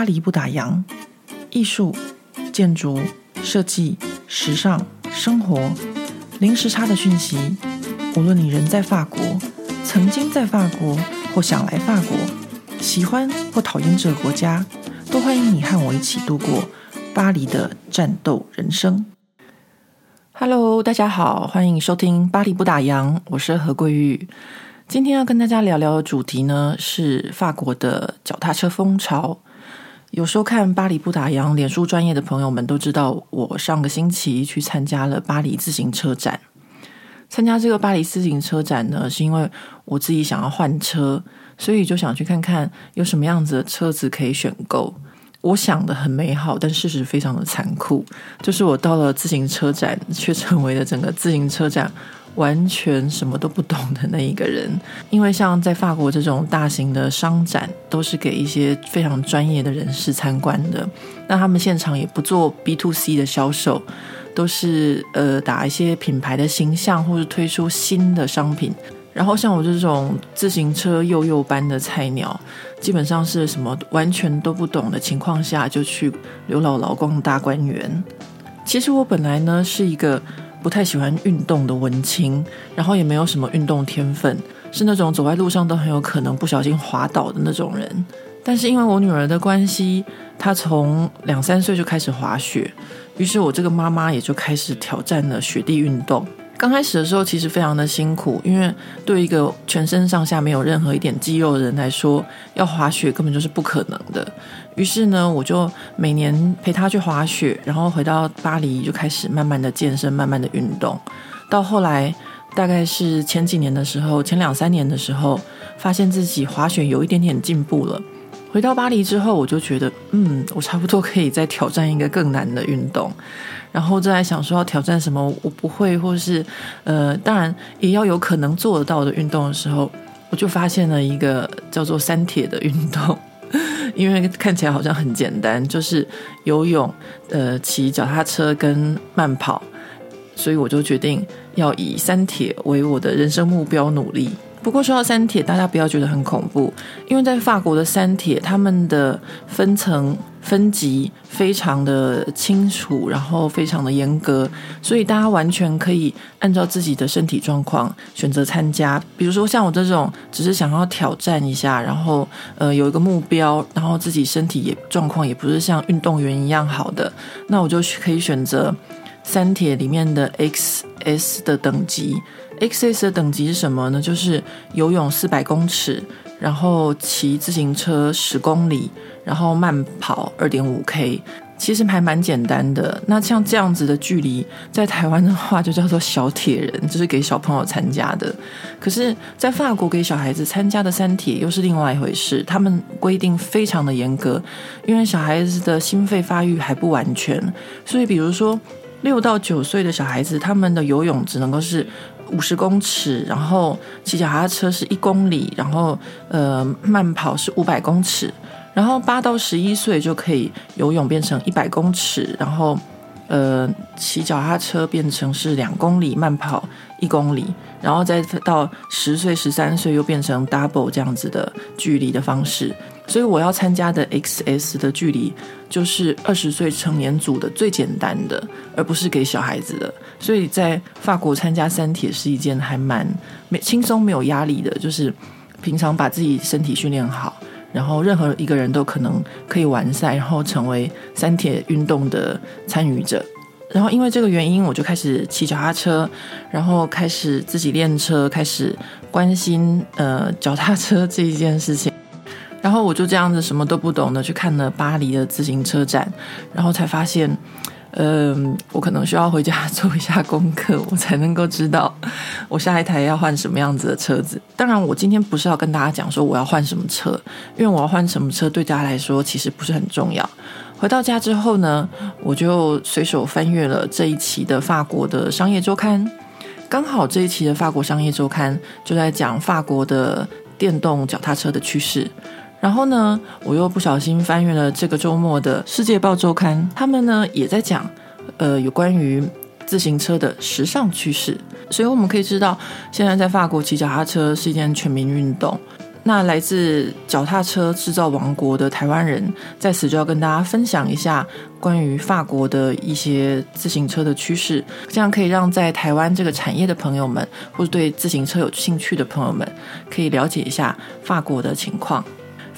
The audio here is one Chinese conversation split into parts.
巴黎不打烊，艺术、建筑、设计、时尚、生活，零时差的讯息。无论你人在法国，曾经在法国，或想来法国，喜欢或讨厌这个国家，都欢迎你和我一起度过巴黎的战斗人生。Hello，大家好，欢迎收听《巴黎不打烊》，我是何桂玉。今天要跟大家聊聊的主题呢，是法国的脚踏车风潮。有收看巴黎不打烊脸书专业的朋友们都知道，我上个星期去参加了巴黎自行车展。参加这个巴黎自行车展呢，是因为我自己想要换车，所以就想去看看有什么样子的车子可以选购。我想的很美好，但事实非常的残酷，就是我到了自行车展，却成为了整个自行车展完全什么都不懂的那一个人，因为像在法国这种大型的商展，都是给一些非常专业的人士参观的。那他们现场也不做 B to C 的销售，都是呃打一些品牌的形象，或是推出新的商品。然后像我这种自行车幼幼班的菜鸟，基本上是什么完全都不懂的情况下，就去刘姥姥逛大观园。其实我本来呢是一个。不太喜欢运动的文青，然后也没有什么运动天分，是那种走在路上都很有可能不小心滑倒的那种人。但是因为我女儿的关系，她从两三岁就开始滑雪，于是我这个妈妈也就开始挑战了雪地运动。刚开始的时候其实非常的辛苦，因为对一个全身上下没有任何一点肌肉的人来说，要滑雪根本就是不可能的。于是呢，我就每年陪他去滑雪，然后回到巴黎就开始慢慢的健身，慢慢的运动。到后来，大概是前几年的时候，前两三年的时候，发现自己滑雪有一点点进步了。回到巴黎之后，我就觉得，嗯，我差不多可以再挑战一个更难的运动。然后再想说要挑战什么我不会，或是呃，当然也要有可能做得到的运动的时候，我就发现了一个叫做三铁的运动，因为看起来好像很简单，就是游泳、呃，骑脚踏车跟慢跑，所以我就决定要以三铁为我的人生目标努力。不过说到三铁，大家不要觉得很恐怖，因为在法国的三铁，他们的分层分级非常的清楚，然后非常的严格，所以大家完全可以按照自己的身体状况选择参加。比如说像我这种，只是想要挑战一下，然后呃有一个目标，然后自己身体也状况也不是像运动员一样好的，那我就可以选择三铁里面的 XS 的等级。XS 的等级是什么呢？就是游泳四百公尺，然后骑自行车十公里，然后慢跑二点五 K，其实还蛮简单的。那像这样子的距离，在台湾的话就叫做小铁人，就是给小朋友参加的。可是，在法国给小孩子参加的三铁又是另外一回事，他们规定非常的严格，因为小孩子的心肺发育还不完全，所以比如说六到九岁的小孩子，他们的游泳只能够是。五十公尺，然后骑脚踏车是一公里，然后呃慢跑是五百公尺，然后八到十一岁就可以游泳变成一百公尺，然后呃骑脚踏车变成是两公里，慢跑一公里，然后再到十岁十三岁又变成 double 这样子的距离的方式。所以我要参加的 XS 的距离就是二十岁成年组的最简单的，而不是给小孩子的。所以在法国参加三铁是一件还蛮没轻松、没有压力的，就是平常把自己身体训练好，然后任何一个人都可能可以完赛，然后成为三铁运动的参与者。然后因为这个原因，我就开始骑脚踏车，然后开始自己练车，开始关心呃脚踏车这一件事情。然后我就这样子什么都不懂的去看了巴黎的自行车展，然后才发现，嗯、我可能需要回家做一下功课，我才能够知道我下一台要换什么样子的车子。当然，我今天不是要跟大家讲说我要换什么车，因为我要换什么车对大家来说其实不是很重要。回到家之后呢，我就随手翻阅了这一期的法国的商业周刊，刚好这一期的法国商业周刊就在讲法国的电动脚踏车的趋势。然后呢，我又不小心翻阅了这个周末的《世界报周刊》，他们呢也在讲，呃，有关于自行车的时尚趋势。所以我们可以知道，现在在法国骑脚踏车是一件全民运动。那来自脚踏车制造王国的台湾人，在此就要跟大家分享一下关于法国的一些自行车的趋势，这样可以让在台湾这个产业的朋友们，或者对自行车有兴趣的朋友们，可以了解一下法国的情况。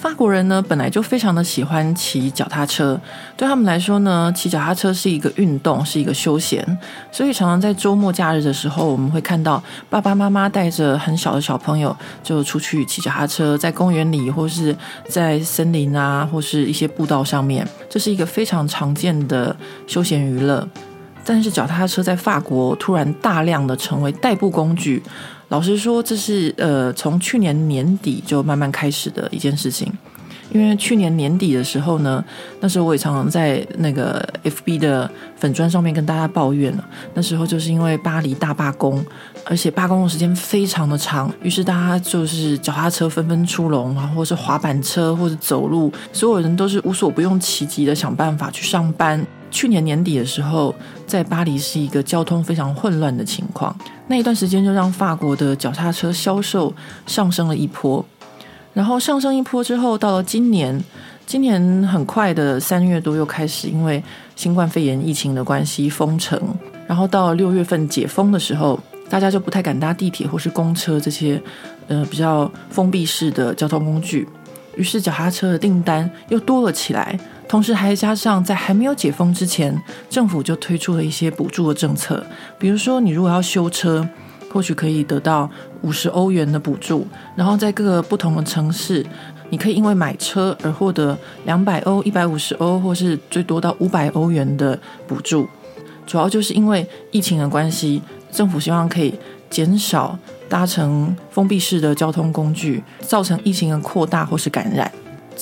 法国人呢，本来就非常的喜欢骑脚踏车，对他们来说呢，骑脚踏车是一个运动，是一个休闲，所以常常在周末假日的时候，我们会看到爸爸妈妈带着很小的小朋友就出去骑脚踏车，在公园里或是在森林啊，或是一些步道上面，这是一个非常常见的休闲娱乐。但是脚踏车在法国突然大量的成为代步工具。老实说，这是呃从去年年底就慢慢开始的一件事情。因为去年年底的时候呢，那时候我也常常在那个 FB 的粉砖上面跟大家抱怨了。那时候就是因为巴黎大罢工，而且罢工的时间非常的长，于是大家就是脚踏车纷纷出笼啊，或是滑板车，或者走路，所有人都是无所不用其极的想办法去上班。去年年底的时候，在巴黎是一个交通非常混乱的情况。那一段时间就让法国的脚踏车销售上升了一波。然后上升一波之后，到了今年，今年很快的三月多又开始因为新冠肺炎疫情的关系封城。然后到六月份解封的时候，大家就不太敢搭地铁或是公车这些呃比较封闭式的交通工具。于是脚踏车的订单又多了起来。同时还加上，在还没有解封之前，政府就推出了一些补助的政策。比如说，你如果要修车，或许可以得到五十欧元的补助；然后在各个不同的城市，你可以因为买车而获得两百欧、一百五十欧，或是最多到五百欧元的补助。主要就是因为疫情的关系，政府希望可以减少搭乘封闭式的交通工具，造成疫情的扩大或是感染。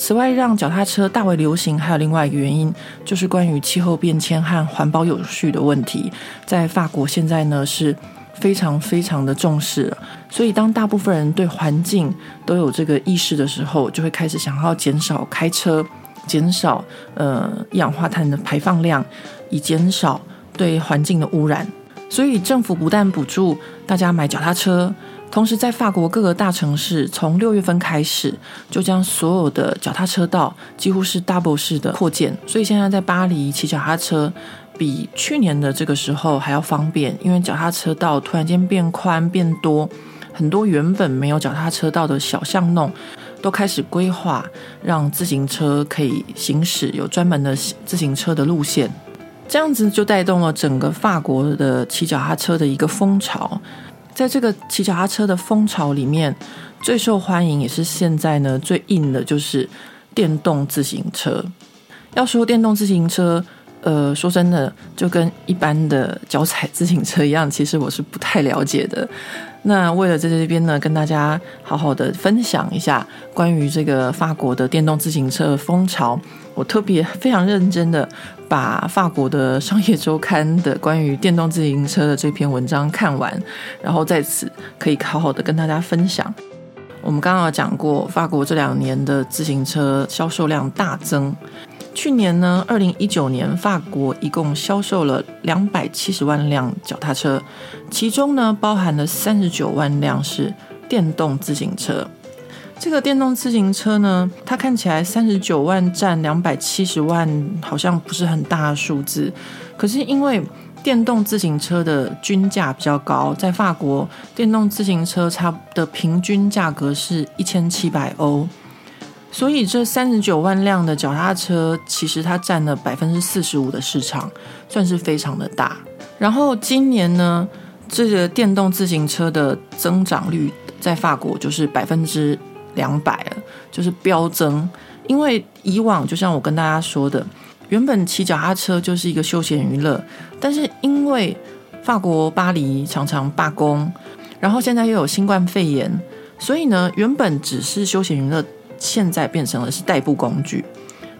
此外，让脚踏车大为流行，还有另外一个原因，就是关于气候变迁和环保有序的问题。在法国现在呢，是非常非常的重视。所以，当大部分人对环境都有这个意识的时候，就会开始想要减少开车，减少呃一氧化碳的排放量，以减少对环境的污染。所以，政府不但补助大家买脚踏车。同时，在法国各个大城市，从六月份开始，就将所有的脚踏车道几乎是 double 式的扩建。所以现在在巴黎骑脚踏车，比去年的这个时候还要方便，因为脚踏车道突然间变宽变多，很多原本没有脚踏车道的小巷弄都开始规划，让自行车可以行驶，有专门的自行车的路线，这样子就带动了整个法国的骑脚踏车的一个风潮。在这个骑脚踏车的风潮里面，最受欢迎也是现在呢最硬的，就是电动自行车。要说电动自行车，呃，说真的，就跟一般的脚踩自行车一样，其实我是不太了解的。那为了在这边呢，跟大家好好的分享一下关于这个法国的电动自行车的风潮，我特别非常认真的把法国的商业周刊的关于电动自行车的这篇文章看完，然后在此可以好好的跟大家分享。我们刚刚有讲过，法国这两年的自行车销售量大增。去年呢，二零一九年，法国一共销售了两百七十万辆脚踏车，其中呢，包含了三十九万辆是电动自行车。这个电动自行车呢，它看起来三十九万占两百七十万，好像不是很大的数字。可是因为电动自行车的均价比较高，在法国，电动自行车差的平均价格是一千七百欧。所以这三十九万辆的脚踏车，其实它占了百分之四十五的市场，算是非常的大。然后今年呢，这个电动自行车的增长率在法国就是百分之两百了，就是飙增。因为以往就像我跟大家说的，原本骑脚踏车就是一个休闲娱乐，但是因为法国巴黎常常罢工，然后现在又有新冠肺炎，所以呢，原本只是休闲娱乐。现在变成了是代步工具，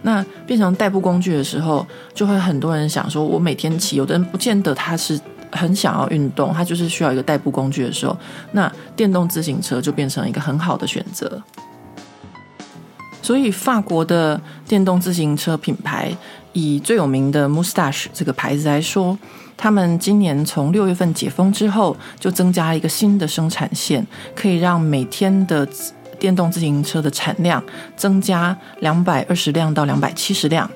那变成代步工具的时候，就会很多人想说，我每天骑，有的人不见得他是很想要运动，他就是需要一个代步工具的时候，那电动自行车就变成一个很好的选择。所以法国的电动自行车品牌，以最有名的 Mustache 这个牌子来说，他们今年从六月份解封之后，就增加一个新的生产线，可以让每天的电动自行车的产量增加两百二十辆到两百七十辆。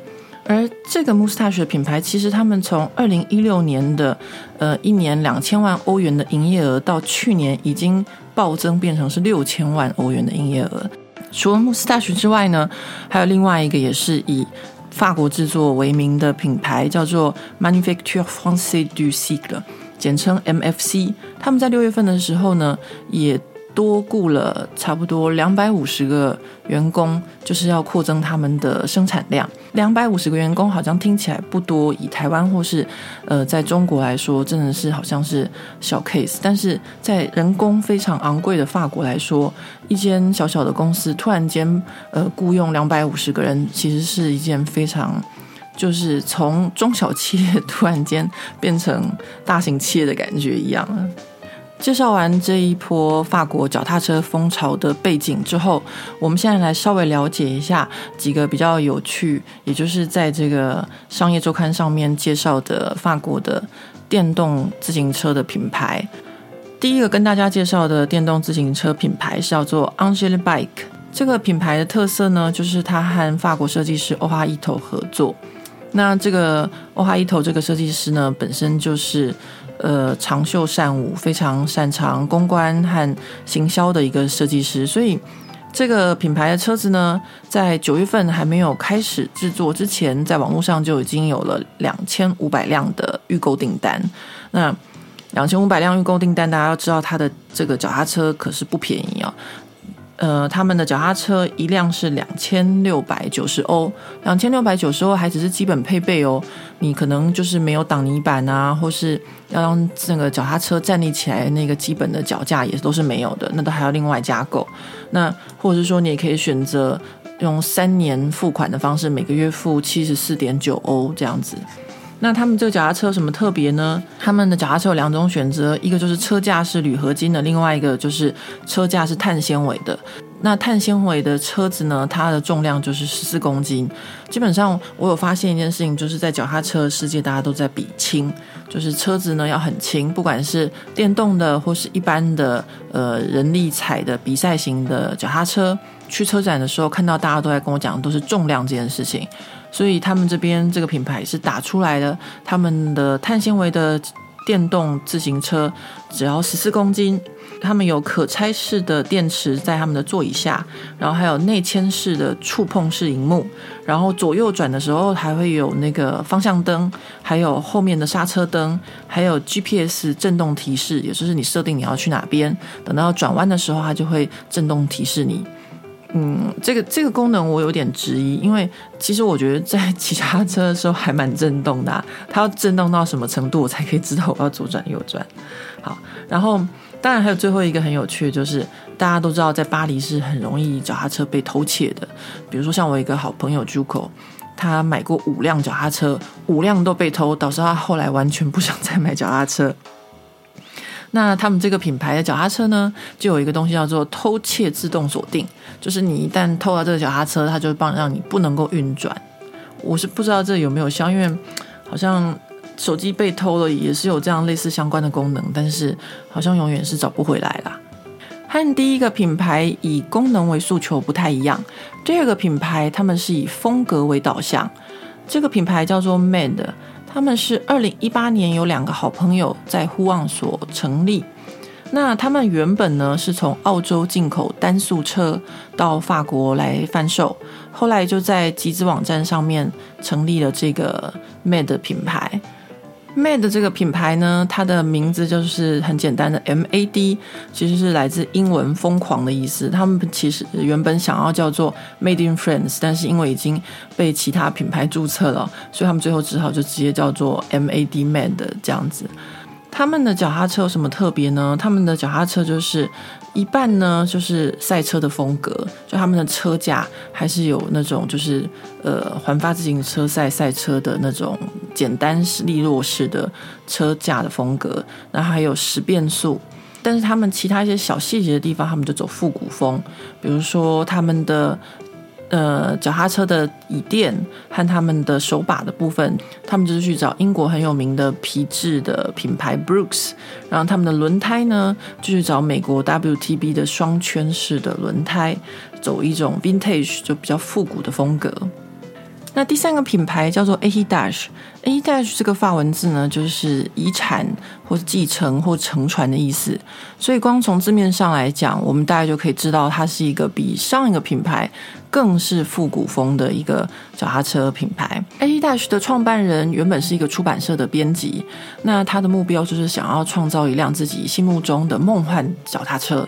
而这个穆斯大学品牌，其实他们从二零一六年的呃一年两千万欧元的营业额，到去年已经暴增变成是六千万欧元的营业额。除了穆斯大学之外呢，还有另外一个也是以法国制作为名的品牌，叫做 Manufacture Française du Cigle，简称 MFC。他们在六月份的时候呢，也多雇了差不多两百五十个员工，就是要扩增他们的生产量。两百五十个员工好像听起来不多，以台湾或是呃在中国来说，真的是好像是小 case。但是在人工非常昂贵的法国来说，一间小小的公司突然间呃雇佣两百五十个人，其实是一件非常就是从中小企业突然间变成大型企业的感觉一样。介绍完这一波法国脚踏车风潮的背景之后，我们现在来稍微了解一下几个比较有趣，也就是在这个商业周刊上面介绍的法国的电动自行车的品牌。第一个跟大家介绍的电动自行车品牌是叫做 Angel Bike。这个品牌的特色呢，就是它和法国设计师欧哈伊头合作。那这个欧哈伊头这个设计师呢，本身就是。呃，长袖善舞，非常擅长公关和行销的一个设计师，所以这个品牌的车子呢，在九月份还没有开始制作之前，在网络上就已经有了两千五百辆的预购订单。那两千五百辆预购订单，大家要知道，它的这个脚踏车可是不便宜啊。呃，他们的脚踏车一辆是两千六百九十欧，两千六百九十欧还只是基本配备哦。你可能就是没有挡泥板啊，或是要让这个脚踏车站立起来，那个基本的脚架也都是没有的，那都还要另外加购。那或者是说，你也可以选择用三年付款的方式，每个月付七十四点九欧这样子。那他们这个脚踏车有什么特别呢？他们的脚踏车有两种选择，一个就是车架是铝合金的，另外一个就是车架是碳纤维的。那碳纤维的车子呢，它的重量就是十四公斤。基本上，我有发现一件事情，就是在脚踏车世界，大家都在比轻，就是车子呢要很轻，不管是电动的或是一般的呃人力踩的比赛型的脚踏车，去车展的时候看到大家都在跟我讲，都是重量这件事情。所以他们这边这个品牌是打出来的，他们的碳纤维的电动自行车只要十四公斤，他们有可拆式的电池在他们的座椅下，然后还有内嵌式的触碰式荧幕，然后左右转的时候还会有那个方向灯，还有后面的刹车灯，还有 GPS 震动提示，也就是你设定你要去哪边，等到转弯的时候，它就会震动提示你。嗯，这个这个功能我有点质疑，因为其实我觉得在骑脚踏车的时候还蛮震动的，它要震动到什么程度我才可以知道我要左转右转？好，然后当然还有最后一个很有趣，就是大家都知道在巴黎是很容易脚踏车被偷窃的，比如说像我一个好朋友 Juco，他买过五辆脚踏车，五辆都被偷，导致他后来完全不想再买脚踏车。那他们这个品牌的脚踏车呢，就有一个东西叫做偷窃自动锁定，就是你一旦偷到这个脚踏车，它就帮让你不能够运转。我是不知道这有没有效，因为好像手机被偷了也是有这样类似相关的功能，但是好像永远是找不回来啦。和第一个品牌以功能为诉求不太一样，第二个品牌他们是以风格为导向，这个品牌叫做 Mad，。他们是二零一八年有两个好朋友在呼望所成立。那他们原本呢是从澳洲进口单速车到法国来贩售，后来就在集资网站上面成立了这个 Mad 品牌。Made 这个品牌呢，它的名字就是很简单的 MAD，其实是来自英文“疯狂”的意思。他们其实原本想要叫做 Made in France，但是因为已经被其他品牌注册了，所以他们最后只好就直接叫做 MAD MAD 这样子。他们的脚踏车有什么特别呢？他们的脚踏车就是。一半呢，就是赛车的风格，就他们的车架还是有那种就是呃环发自行车赛赛车的那种简单利落式的车架的风格，然后还有十变速，但是他们其他一些小细节的地方，他们就走复古风，比如说他们的呃，脚踏车的椅垫和他们的手把的部分，他们就是去找英国很有名的皮质的品牌 Brooks，然后他们的轮胎呢，就去找美国 WTB 的双圈式的轮胎，走一种 Vintage 就比较复古的风格。那第三个品牌叫做 A H Dash Etage 这个法文字呢，就是遗产或者继承或承传的意思。所以光从字面上来讲，我们大概就可以知道，它是一个比上一个品牌更是复古风的一个脚踏车品牌。Heritage 的创办人原本是一个出版社的编辑，那他的目标就是想要创造一辆自己心目中的梦幻脚踏车。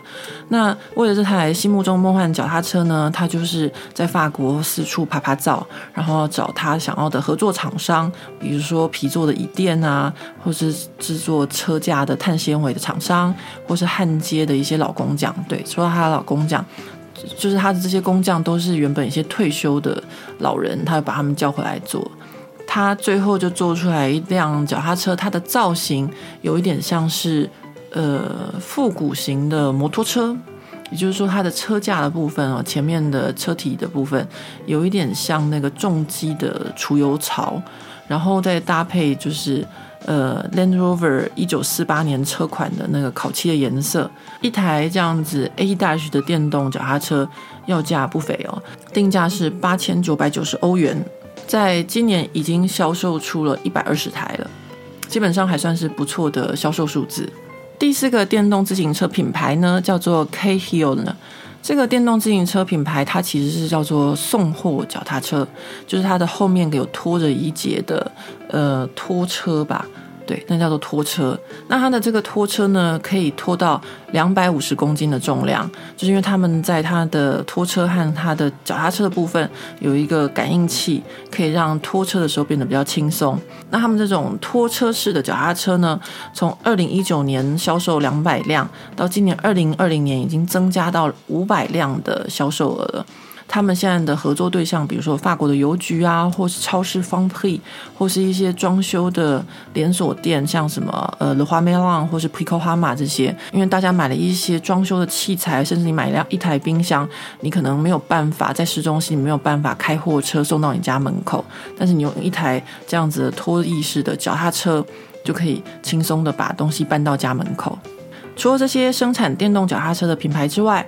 那为了这台心目中梦幻脚踏车呢，他就是在法国四处趴趴走，然后找他想要的合作厂商，比如说皮做的椅垫啊，或是制作车架的碳纤维的厂商，或是焊接的一些老工匠。对，说到他的老工匠，就是他的这些工匠都是原本一些退休的老人，他会把他们叫回来做。他最后就做出来一辆脚踏车，它的造型有一点像是呃复古型的摩托车。也就是说，它的车架的部分哦，前面的车体的部分有一点像那个重机的储油槽，然后再搭配就是呃 Land Rover 一九四八年车款的那个烤漆的颜色，一台这样子 A-Dash 的电动脚踏车要价不菲哦，定价是八千九百九十欧元，在今年已经销售出了一百二十台了，基本上还算是不错的销售数字。第四个电动自行车品牌呢，叫做 K Hill 呢。这个电动自行车品牌，它其实是叫做送货脚踏车，就是它的后面有拖着一节的呃拖车吧。对，那叫做拖车。那它的这个拖车呢，可以拖到两百五十公斤的重量，就是因为他们在它的拖车和它的脚踏车的部分有一个感应器，可以让拖车的时候变得比较轻松。那他们这种拖车式的脚踏车呢，从二零一九年销售两百辆，到今年二零二零年已经增加到五百辆的销售额了。他们现在的合作对象，比如说法国的邮局啊，或是超市 Franprix，或是一些装修的连锁店，像什么呃 Leroy Merlin 或是 Pico Hama 这些。因为大家买了一些装修的器材，甚至你买了一台冰箱，你可能没有办法在市中心，你没有办法开货车送到你家门口，但是你用一台这样子的拖曳式的脚踏车，就可以轻松的把东西搬到家门口。除了这些生产电动脚踏车的品牌之外，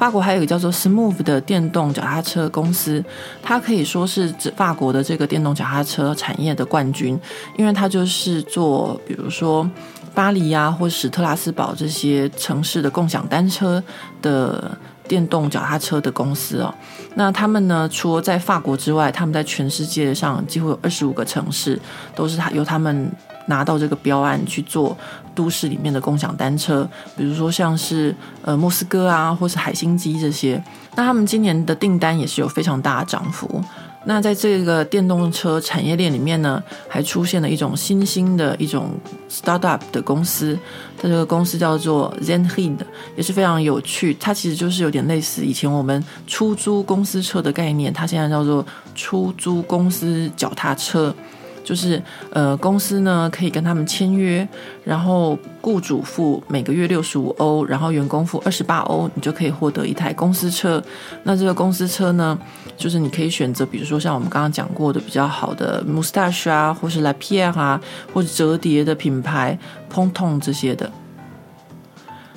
法国还有一个叫做 Smooth 的电动脚踏车公司，它可以说是指法国的这个电动脚踏车产业的冠军，因为它就是做，比如说巴黎啊，或史特拉斯堡这些城市的共享单车的电动脚踏车的公司哦。那他们呢，除了在法国之外，他们在全世界上几乎有二十五个城市都是他由他们。拿到这个标案去做都市里面的共享单车，比如说像是呃莫斯科啊，或是海星机这些。那他们今年的订单也是有非常大的涨幅。那在这个电动车产业链里面呢，还出现了一种新兴的一种 startup 的公司，它这个公司叫做 Zenheed，也是非常有趣。它其实就是有点类似以前我们出租公司车的概念，它现在叫做出租公司脚踏车。就是呃，公司呢可以跟他们签约，然后雇主付每个月六十五欧，然后员工付二十八欧，你就可以获得一台公司车。那这个公司车呢，就是你可以选择，比如说像我们刚刚讲过的比较好的 Mustache 啊，或是 La Piem 啊，或者折叠的品牌 Ponton 这些的。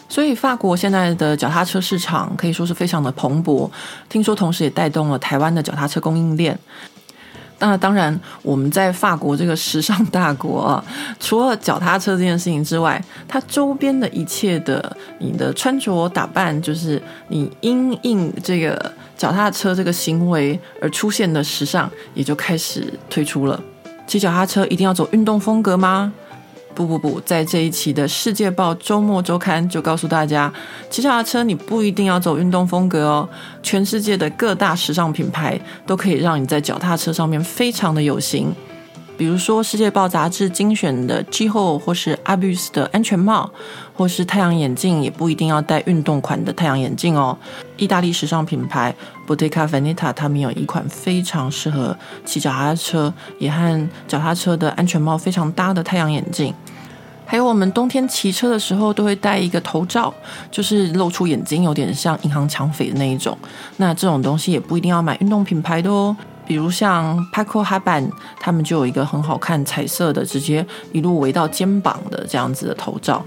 所以法国现在的脚踏车市场可以说是非常的蓬勃，听说同时也带动了台湾的脚踏车供应链。那当然，我们在法国这个时尚大国啊，除了脚踏车这件事情之外，它周边的一切的你的穿着打扮，就是你因应这个脚踏车这个行为而出现的时尚，也就开始推出了。骑脚踏车一定要走运动风格吗？不不不，在这一期的《世界报周末周刊》就告诉大家，骑脚踏车你不一定要走运动风格哦。全世界的各大时尚品牌都可以让你在脚踏车上面非常的有型。比如说，《世界报》杂志精选的 G-HO 或是 Abus 的安全帽，或是太阳眼镜，也不一定要戴运动款的太阳眼镜哦。意大利时尚品牌 Bottega Veneta 他们有一款非常适合骑脚踏车，也和脚踏车的安全帽非常搭的太阳眼镜。还有我们冬天骑车的时候都会戴一个头罩，就是露出眼睛，有点像银行抢匪的那一种。那这种东西也不一定要买运动品牌的哦，比如像 Paco h a b a n 他们就有一个很好看彩色的，直接一路围到肩膀的这样子的头罩。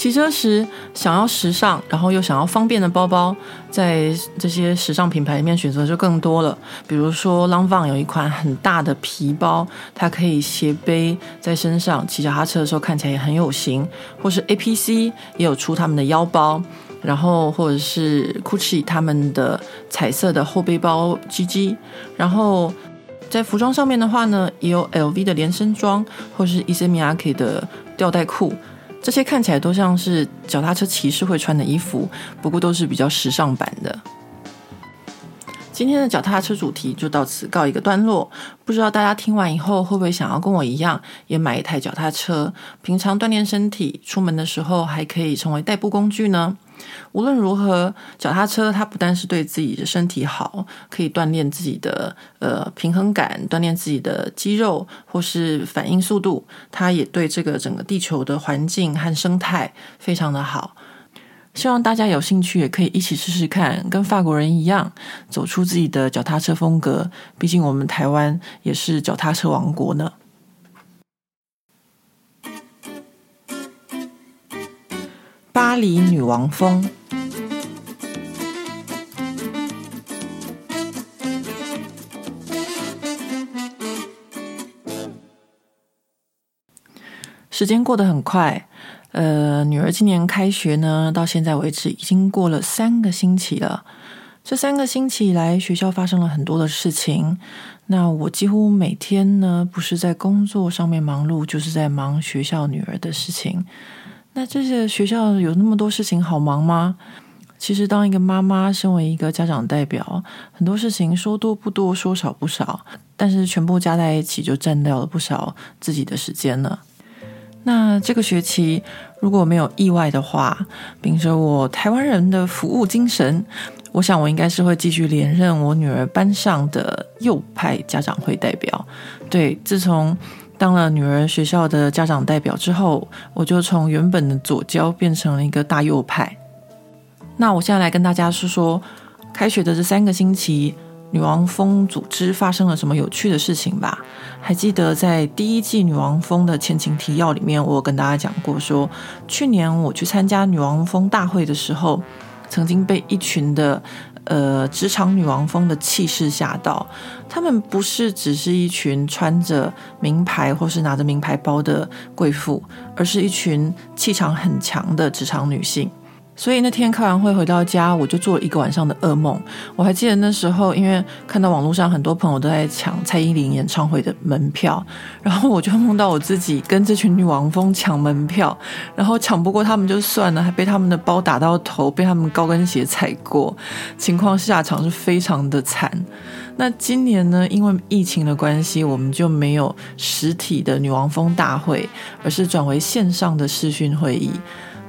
骑车时想要时尚，然后又想要方便的包包，在这些时尚品牌里面选择就更多了。比如说，Lanvin 有一款很大的皮包，它可以斜背在身上，骑脚踏车的时候看起来也很有型。或是 APC 也有出他们的腰包，然后或者是 Gucci 他们的彩色的后背包 GG。然后在服装上面的话呢，也有 LV 的连身装，或是 Issey Miyake 的吊带裤。这些看起来都像是脚踏车骑士会穿的衣服，不过都是比较时尚版的。今天的脚踏车主题就到此告一个段落。不知道大家听完以后会不会想要跟我一样，也买一台脚踏车，平常锻炼身体，出门的时候还可以成为代步工具呢？无论如何，脚踏车它不但是对自己的身体好，可以锻炼自己的呃平衡感，锻炼自己的肌肉或是反应速度，它也对这个整个地球的环境和生态非常的好。希望大家有兴趣也可以一起试试看，跟法国人一样，走出自己的脚踏车风格。毕竟我们台湾也是脚踏车王国呢。巴黎女王风。时间过得很快，呃，女儿今年开学呢，到现在为止已经过了三个星期了。这三个星期以来，学校发生了很多的事情。那我几乎每天呢，不是在工作上面忙碌，就是在忙学校女儿的事情。那这些学校有那么多事情好忙吗？其实当一个妈妈，身为一个家长代表，很多事情说多不多，说少不少，但是全部加在一起就占掉了不少自己的时间了。那这个学期如果没有意外的话，秉着我台湾人的服务精神，我想我应该是会继续连任我女儿班上的右派家长会代表。对，自从当了女儿学校的家长代表之后，我就从原本的左交变成了一个大右派。那我现在来跟大家说说，开学的这三个星期，女王蜂组织发生了什么有趣的事情吧？还记得在第一季女王蜂的前情提要里面，我有跟大家讲过说，说去年我去参加女王蜂大会的时候，曾经被一群的。呃，职场女王风的气势吓到，她们不是只是一群穿着名牌或是拿着名牌包的贵妇，而是一群气场很强的职场女性。所以那天开完会回到家，我就做了一个晚上的噩梦。我还记得那时候，因为看到网络上很多朋友都在抢蔡依林演唱会的门票，然后我就梦到我自己跟这群女王蜂抢门票，然后抢不过他们就算了，还被他们的包打到头，被他们高跟鞋踩过，情况下场是非常的惨。那今年呢，因为疫情的关系，我们就没有实体的女王蜂大会，而是转为线上的视讯会议。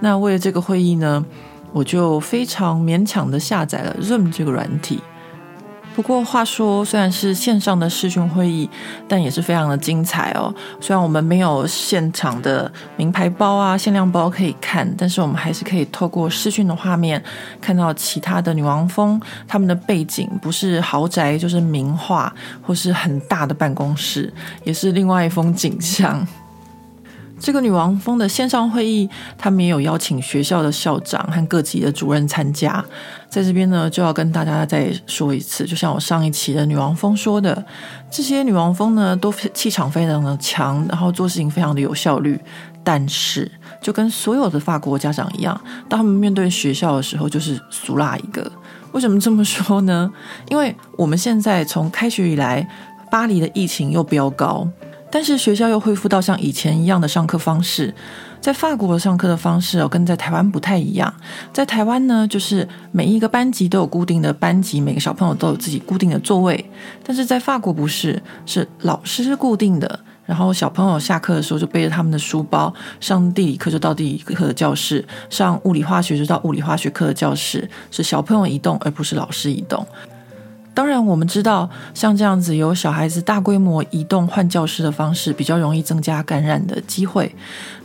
那为了这个会议呢，我就非常勉强的下载了 Zoom 这个软体。不过话说，虽然是线上的视讯会议，但也是非常的精彩哦。虽然我们没有现场的名牌包啊、限量包可以看，但是我们还是可以透过视讯的画面，看到其他的女王蜂，他们的背景不是豪宅，就是名画，或是很大的办公室，也是另外一风景象。这个女王峰的线上会议，他们也有邀请学校的校长和各级的主任参加。在这边呢，就要跟大家再说一次，就像我上一期的女王峰说的，这些女王峰呢，都气场非常的强，然后做事情非常的有效率。但是，就跟所有的法国家长一样，当他们面对学校的时候，就是俗辣一个。为什么这么说呢？因为我们现在从开学以来，巴黎的疫情又飙高。但是学校又恢复到像以前一样的上课方式，在法国上课的方式哦，跟在台湾不太一样。在台湾呢，就是每一个班级都有固定的班级，每个小朋友都有自己固定的座位。但是在法国不是，是老师固定的，然后小朋友下课的时候就背着他们的书包，上地理课就到地理课的教室，上物理化学就到物理化学课的教室，是小朋友移动而不是老师移动。当然，我们知道像这样子有小孩子大规模移动换教室的方式，比较容易增加感染的机会。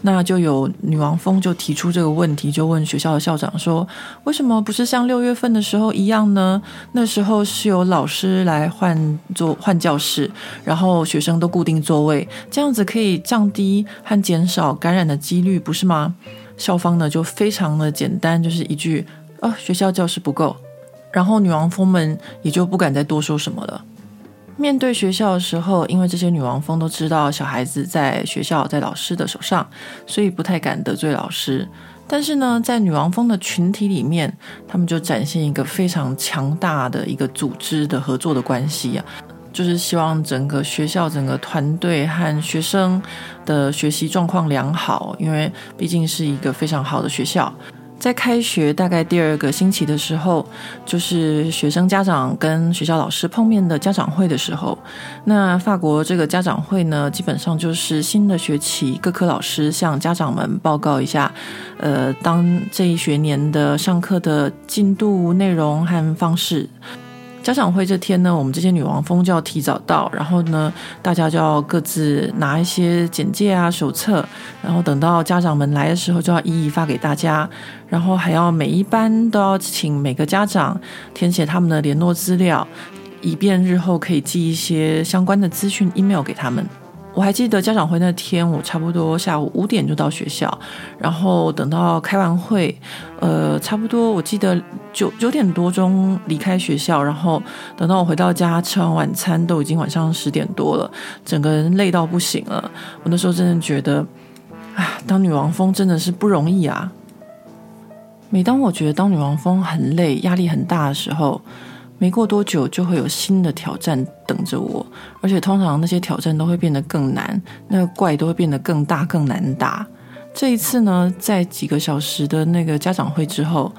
那就有女王蜂就提出这个问题，就问学校的校长说：“为什么不是像六月份的时候一样呢？那时候是由老师来换座换教室，然后学生都固定座位，这样子可以降低和减少感染的几率，不是吗？”校方呢就非常的简单，就是一句：“哦，学校教室不够。”然后女王蜂们也就不敢再多说什么了。面对学校的时候，因为这些女王蜂都知道小孩子在学校在老师的手上，所以不太敢得罪老师。但是呢，在女王蜂的群体里面，他们就展现一个非常强大的一个组织的合作的关系啊，就是希望整个学校、整个团队和学生的学习状况良好，因为毕竟是一个非常好的学校。在开学大概第二个星期的时候，就是学生家长跟学校老师碰面的家长会的时候。那法国这个家长会呢，基本上就是新的学期各科老师向家长们报告一下，呃，当这一学年的上课的进度、内容和方式。家长会这天呢，我们这些女王蜂就要提早到，然后呢，大家就要各自拿一些简介啊、手册，然后等到家长们来的时候，就要一一发给大家，然后还要每一班都要请每个家长填写他们的联络资料，以便日后可以寄一些相关的资讯 email 给他们。我还记得家长会那天，我差不多下午五点就到学校，然后等到开完会，呃，差不多我记得九九点多钟离开学校，然后等到我回到家吃完晚餐，都已经晚上十点多了，整个人累到不行了。我那时候真的觉得，啊，当女王蜂真的是不容易啊。每当我觉得当女王蜂很累、压力很大的时候，没过多久就会有新的挑战等着我，而且通常那些挑战都会变得更难，那个怪都会变得更大、更难打。这一次呢，在几个小时的那个家长会之后，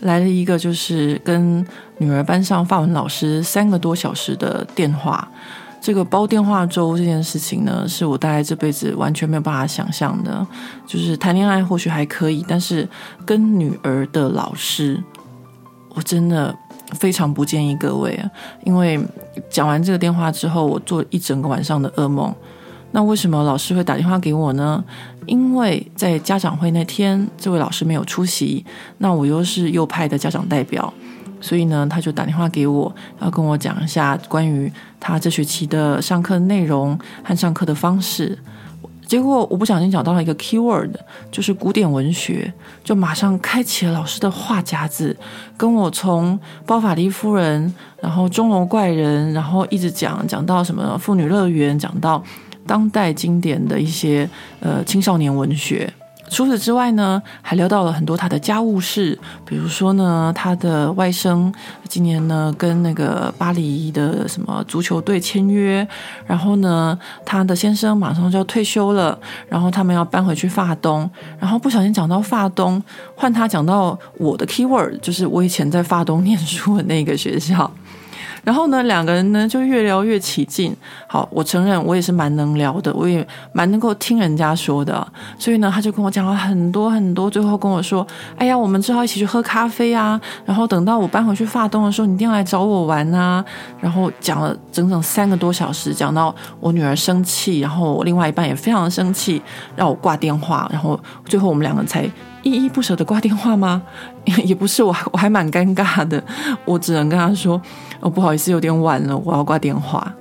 来了一个就是跟女儿班上法文老师三个多小时的电话。这个煲电话粥这件事情呢，是我大概这辈子完全没有办法想象的。就是谈恋爱或许还可以，但是跟女儿的老师，我真的。非常不建议各位啊，因为讲完这个电话之后，我做一整个晚上的噩梦。那为什么老师会打电话给我呢？因为在家长会那天，这位老师没有出席，那我又是右派的家长代表，所以呢，他就打电话给我，要跟我讲一下关于他这学期的上课内容和上课的方式。结果我不小心找到了一个 keyword，就是古典文学，就马上开启了老师的话匣子，跟我从包法利夫人，然后钟楼怪人，然后一直讲讲到什么妇女乐园，讲到当代经典的一些呃青少年文学。除此之外呢，还聊到了很多他的家务事，比如说呢，他的外甥今年呢跟那个巴黎的什么足球队签约，然后呢，他的先生马上就要退休了，然后他们要搬回去发东，然后不小心讲到发东，换他讲到我的 keyword，就是我以前在发东 念书的那个学校。然后呢，两个人呢就越聊越起劲。好，我承认我也是蛮能聊的，我也蛮能够听人家说的。所以呢，他就跟我讲了很多很多，最后跟我说：“哎呀，我们之后一起去喝咖啡啊。然后等到我搬回去发东的时候，你一定要来找我玩啊。”然后讲了整整三个多小时，讲到我女儿生气，然后我另外一半也非常生气，让我挂电话。然后最后我们两个才依依不舍的挂电话吗？也不是，我我还蛮尴尬的。我只能跟他说。哦，不好意思，有点晚了，我要挂电话。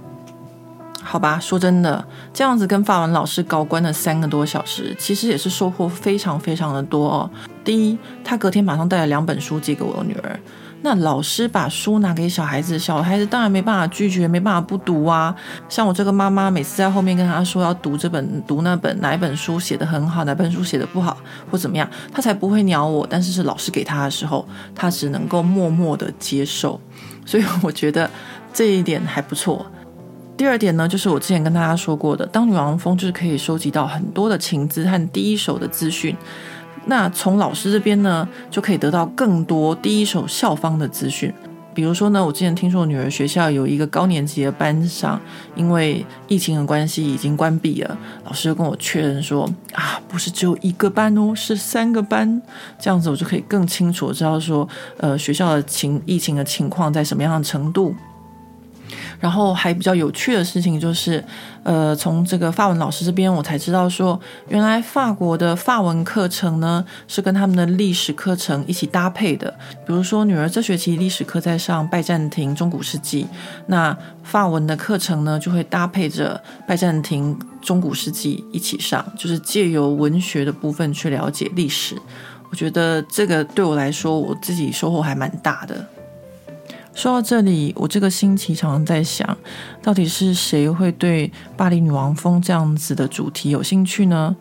好吧，说真的，这样子跟法文老师搞关了三个多小时，其实也是收获非常非常的多哦。第一，他隔天马上带了两本书寄给我女儿。那老师把书拿给小孩子，小孩子当然没办法拒绝，没办法不读啊。像我这个妈妈，每次在后面跟他说要读这本、读那本，哪一本书写得很好，哪本书写得不好，或怎么样，他才不会鸟我。但是是老师给他的时候，他只能够默默的接受。所以我觉得这一点还不错。第二点呢，就是我之前跟大家说过的，当女王蜂就是可以收集到很多的情资和第一手的资讯。那从老师这边呢，就可以得到更多第一手校方的资讯。比如说呢，我之前听说女儿学校有一个高年级的班上，因为疫情的关系已经关闭了，老师就跟我确认说啊，不是只有一个班哦，是三个班。这样子我就可以更清楚知道说，呃，学校的情疫情的情况在什么样的程度。然后还比较有趣的事情就是，呃，从这个法文老师这边我才知道说，原来法国的法文课程呢是跟他们的历史课程一起搭配的。比如说，女儿这学期历史课在上拜占庭中古世纪，那法文的课程呢就会搭配着拜占庭中古世纪一起上，就是借由文学的部分去了解历史。我觉得这个对我来说，我自己收获还蛮大的。说到这里，我这个星期常常在想，到底是谁会对巴黎女王风这样子的主题有兴趣呢？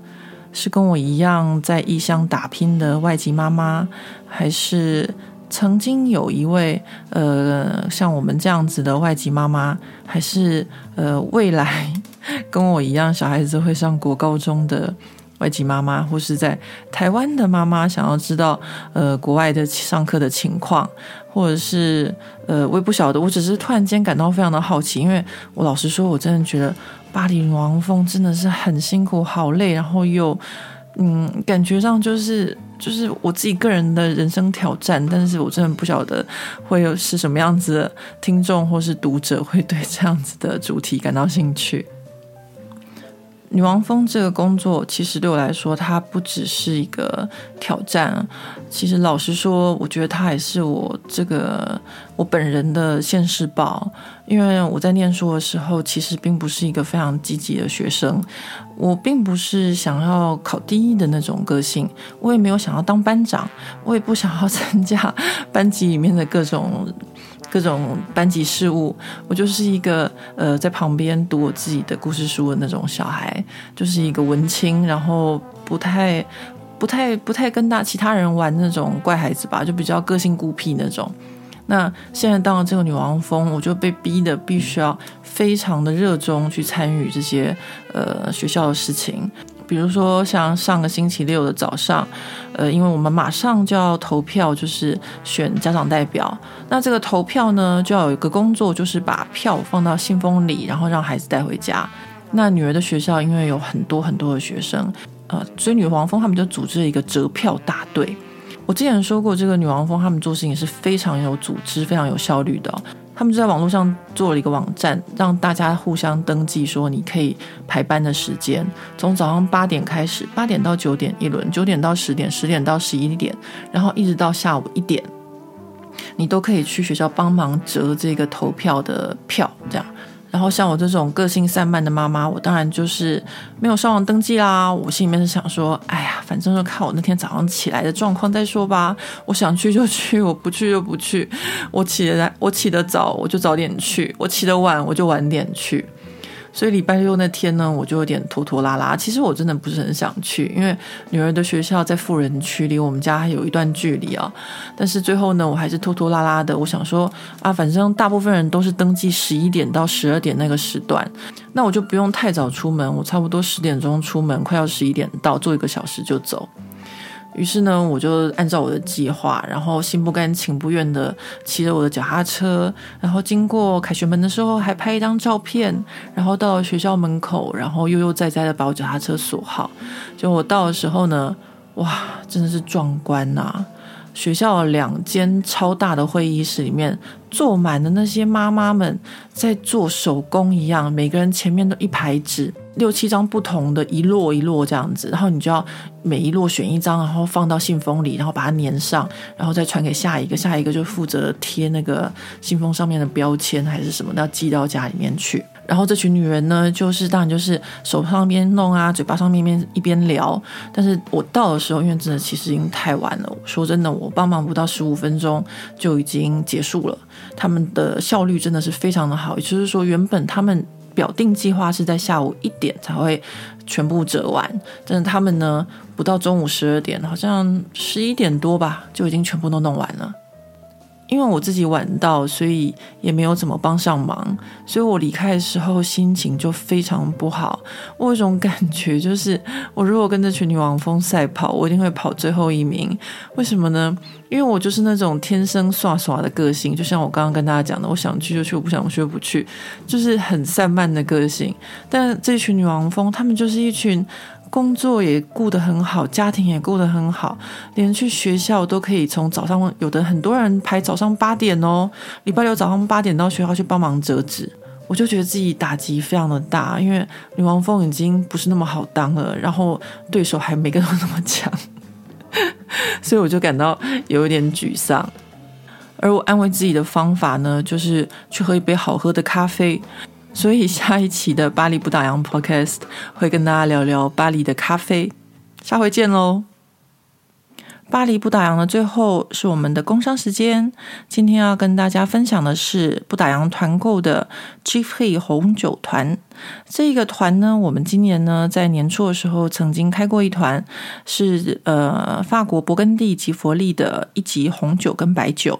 是跟我一样在异乡打拼的外籍妈妈，还是曾经有一位呃像我们这样子的外籍妈妈，还是呃未来 跟我一样小孩子会上国高中的？外籍妈妈或是在台湾的妈妈想要知道呃国外的上课的情况，或者是呃我也不晓得，我只是突然间感到非常的好奇，因为我老实说，我真的觉得巴黎女王峰真的是很辛苦、好累，然后又嗯感觉上就是就是我自己个人的人生挑战，但是我真的不晓得会有是什么样子的听众或是读者会对这样子的主题感到兴趣。女王蜂这个工作，其实对我来说，它不只是一个挑战。其实老实说，我觉得它也是我这个我本人的现世报。因为我在念书的时候，其实并不是一个非常积极的学生，我并不是想要考第一的那种个性，我也没有想要当班长，我也不想要参加班级里面的各种。各种班级事务，我就是一个呃，在旁边读我自己的故事书的那种小孩，就是一个文青，然后不太、不太、不太跟大其他人玩那种怪孩子吧，就比较个性孤僻那种。那现在当了这个女王蜂，我就被逼得必须要非常的热衷去参与这些呃学校的事情。比如说，像上个星期六的早上，呃，因为我们马上就要投票，就是选家长代表。那这个投票呢，就要有一个工作，就是把票放到信封里，然后让孩子带回家。那女儿的学校因为有很多很多的学生，呃，所以女王蜂他们就组织了一个折票大队。我之前说过，这个女王蜂他们做事情是非常有组织、非常有效率的。他们就在网络上做了一个网站，让大家互相登记，说你可以排班的时间，从早上八点开始，八点到九点一轮，九点到十点，十点到十一点，然后一直到下午一点，你都可以去学校帮忙折这个投票的票，这样。然后像我这种个性散漫的妈妈，我当然就是没有上网登记啦。我心里面是想说，哎呀，反正就看我那天早上起来的状况再说吧。我想去就去，我不去就不去。我起得来，我起得早，我就早点去；我起得晚，我就晚点去。所以礼拜六那天呢，我就有点拖拖拉拉。其实我真的不是很想去，因为女儿的学校在富人区，离我们家还有一段距离啊。但是最后呢，我还是拖拖拉拉的。我想说啊，反正大部分人都是登记十一点到十二点那个时段，那我就不用太早出门。我差不多十点钟出门，快要十一点到，坐一个小时就走。于是呢，我就按照我的计划，然后心不甘情不愿的骑着我的脚踏车，然后经过凯旋门的时候还拍一张照片，然后到了学校门口，然后悠悠哉哉的把我脚踏车锁好。就我到的时候呢，哇，真的是壮观呐！学校两间超大的会议室里面坐满了那些妈妈们，在做手工一样，每个人前面都一排纸。六七张不同的，一摞一摞这样子，然后你就要每一摞选一张，然后放到信封里，然后把它粘上，然后再传给下一个，下一个就负责贴那个信封上面的标签还是什么，要寄到家里面去。然后这群女人呢，就是当然就是手上边弄啊，嘴巴上面边一边聊。但是我到的时候，因为真的其实已经太晚了，说真的，我帮忙不到十五分钟就已经结束了。他们的效率真的是非常的好，也就是说，原本他们。表定计划是在下午一点才会全部折完，但是他们呢，不到中午十二点，好像十一点多吧，就已经全部都弄完了。因为我自己晚到，所以也没有怎么帮上忙，所以我离开的时候心情就非常不好。我有一种感觉，就是我如果跟这群女王蜂赛跑，我一定会跑最后一名。为什么呢？因为我就是那种天生耍耍的个性，就像我刚刚跟大家讲的，我想去就去，我不想去就不去，就是很散漫的个性。但这群女王蜂，她们就是一群。工作也顾得很好，家庭也顾得很好，连去学校都可以从早上，有的很多人排早上八点哦，礼拜六早上八点到学校去帮忙折纸。我就觉得自己打击非常的大，因为女王蜂已经不是那么好当了，然后对手还每个都那么强，所以我就感到有一点沮丧。而我安慰自己的方法呢，就是去喝一杯好喝的咖啡。所以下一期的巴黎不打烊 Podcast 会跟大家聊聊巴黎的咖啡。下回见喽！巴黎不打烊的最后是我们的工商时间。今天要跟大家分享的是不打烊团购的 Givry 红酒团。这个团呢，我们今年呢在年初的时候曾经开过一团，是呃法国勃艮第吉佛利的一级红酒跟白酒。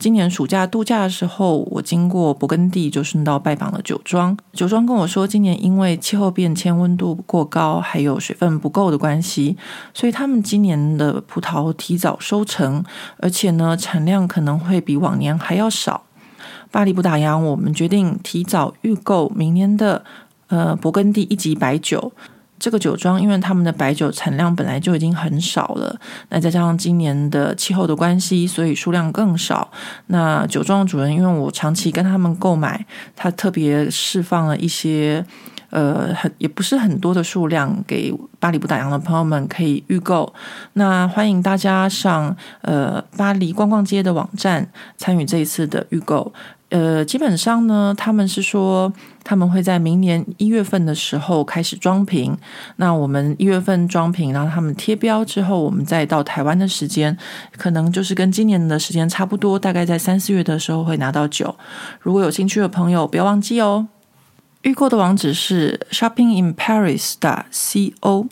今年暑假度假的时候，我经过勃艮第，就顺道拜访了酒庄。酒庄跟我说，今年因为气候变迁、温度过高，还有水分不够的关系，所以他们今年的葡萄提早收成，而且呢，产量可能会比往年还要少。巴黎不打烊，我们决定提早预购明年的呃勃艮第一级白酒。这个酒庄，因为他们的白酒产量本来就已经很少了，那再加上今年的气候的关系，所以数量更少。那酒庄的主人，因为我长期跟他们购买，他特别释放了一些，呃，很也不是很多的数量给巴黎不打烊的朋友们可以预购。那欢迎大家上呃巴黎逛逛街的网站参与这一次的预购。呃，基本上呢，他们是说他们会在明年一月份的时候开始装瓶。那我们一月份装瓶，然后他们贴标之后，我们再到台湾的时间，可能就是跟今年的时间差不多，大概在三四月的时候会拿到酒。如果有兴趣的朋友，不要忘记哦。预购的网址是 shoppinginparis.co。